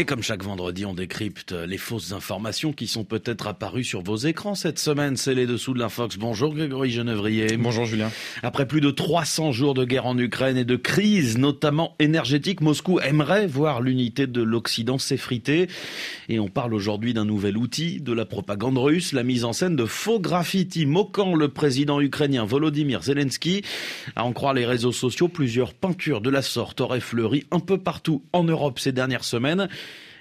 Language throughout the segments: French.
Et comme chaque vendredi, on décrypte les fausses informations qui sont peut-être apparues sur vos écrans cette semaine. C'est les dessous de l'infox. Bonjour Grégory Genevrier. Bonjour Julien. Après plus de 300 jours de guerre en Ukraine et de crise, notamment énergétique, Moscou aimerait voir l'unité de l'Occident s'effriter. Et on parle aujourd'hui d'un nouvel outil de la propagande russe, la mise en scène de faux graffitis moquant le président ukrainien Volodymyr Zelensky. À en croire les réseaux sociaux, plusieurs peintures de la sorte auraient fleuri un peu partout en Europe ces dernières semaines.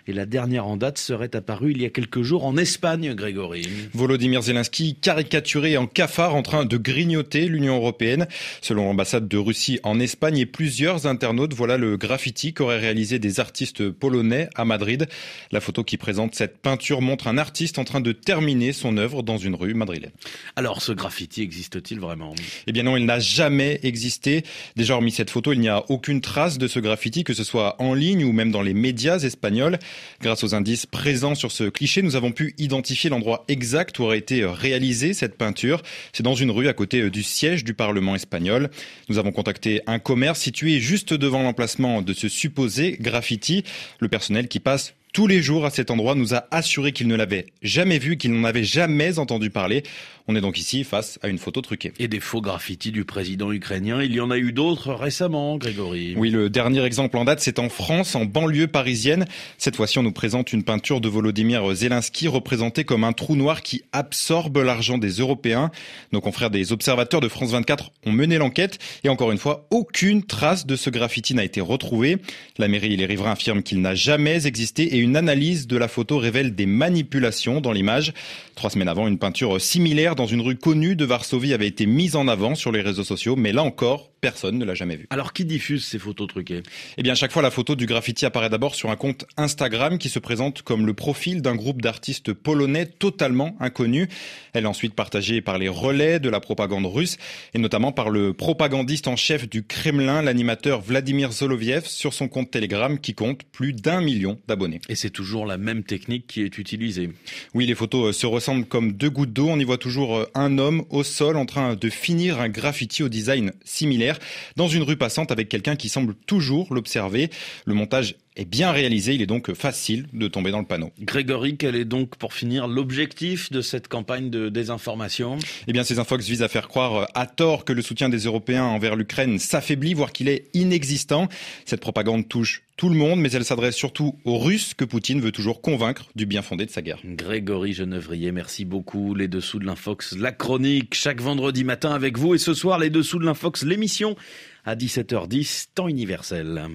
Et la dernière en date serait apparue il y a quelques jours en Espagne, Grégory. Volodymyr Zelensky caricaturé en cafard en train de grignoter l'Union européenne. Selon l'ambassade de Russie en Espagne et plusieurs internautes, voilà le graffiti qu'auraient réalisé des artistes polonais à Madrid. La photo qui présente cette peinture montre un artiste en train de terminer son œuvre dans une rue madrilène. Alors ce graffiti existe-t-il vraiment? Eh bien non, il n'a jamais existé. Déjà hormis cette photo, il n'y a aucune trace de ce graffiti, que ce soit en ligne ou même dans les médias espagnols. Grâce aux indices présents sur ce cliché, nous avons pu identifier l'endroit exact où aurait été réalisée cette peinture. C'est dans une rue à côté du siège du Parlement espagnol. Nous avons contacté un commerce situé juste devant l'emplacement de ce supposé graffiti. Le personnel qui passe tous les jours à cet endroit nous a assuré qu'il ne l'avait jamais vu, qu'il n'en avait jamais entendu parler. On est donc ici face à une photo truquée. Et des faux graffitis du président ukrainien, il y en a eu d'autres récemment, Grégory. Oui, le dernier exemple en date, c'est en France, en banlieue parisienne. Cette fois-ci, on nous présente une peinture de Volodymyr Zelensky représentée comme un trou noir qui absorbe l'argent des Européens. Nos confrères des observateurs de France 24 ont mené l'enquête et encore une fois, aucune trace de ce graffiti n'a été retrouvée. La mairie et les riverains affirment qu'il n'a jamais existé et une analyse de la photo révèle des manipulations dans l'image. Trois semaines avant, une peinture similaire dans une rue connue de Varsovie avait été mise en avant sur les réseaux sociaux, mais là encore, personne ne l'a jamais vue. Alors qui diffuse ces photos truquées? Eh bien, chaque fois, la photo du graffiti apparaît d'abord sur un compte Instagram qui se présente comme le profil d'un groupe d'artistes polonais totalement inconnus. Elle est ensuite partagée par les relais de la propagande russe et notamment par le propagandiste en chef du Kremlin, l'animateur Vladimir Zoloviev, sur son compte Telegram qui compte plus d'un million d'abonnés. Et c'est toujours la même technique qui est utilisée. Oui, les photos se ressemblent comme deux gouttes d'eau. On y voit toujours euh, un homme au sol en train de finir un graffiti au design similaire dans une rue passante avec quelqu'un qui semble toujours l'observer. Le montage est bien réalisé, il est donc facile de tomber dans le panneau. Grégory, quel est donc pour finir l'objectif de cette campagne de désinformation? Eh bien ces infox visent à faire croire à tort que le soutien des Européens envers l'Ukraine s'affaiblit, voire qu'il est inexistant. Cette propagande touche tout le monde, mais elle s'adresse surtout aux Russes que Poutine veut toujours convaincre du bien fondé de sa guerre. Grégory Genevrier, merci beaucoup. Les dessous de l'Infox, la chronique, chaque vendredi matin avec vous. Et ce soir, les dessous de l'Infox, l'émission à 17h10, temps universel.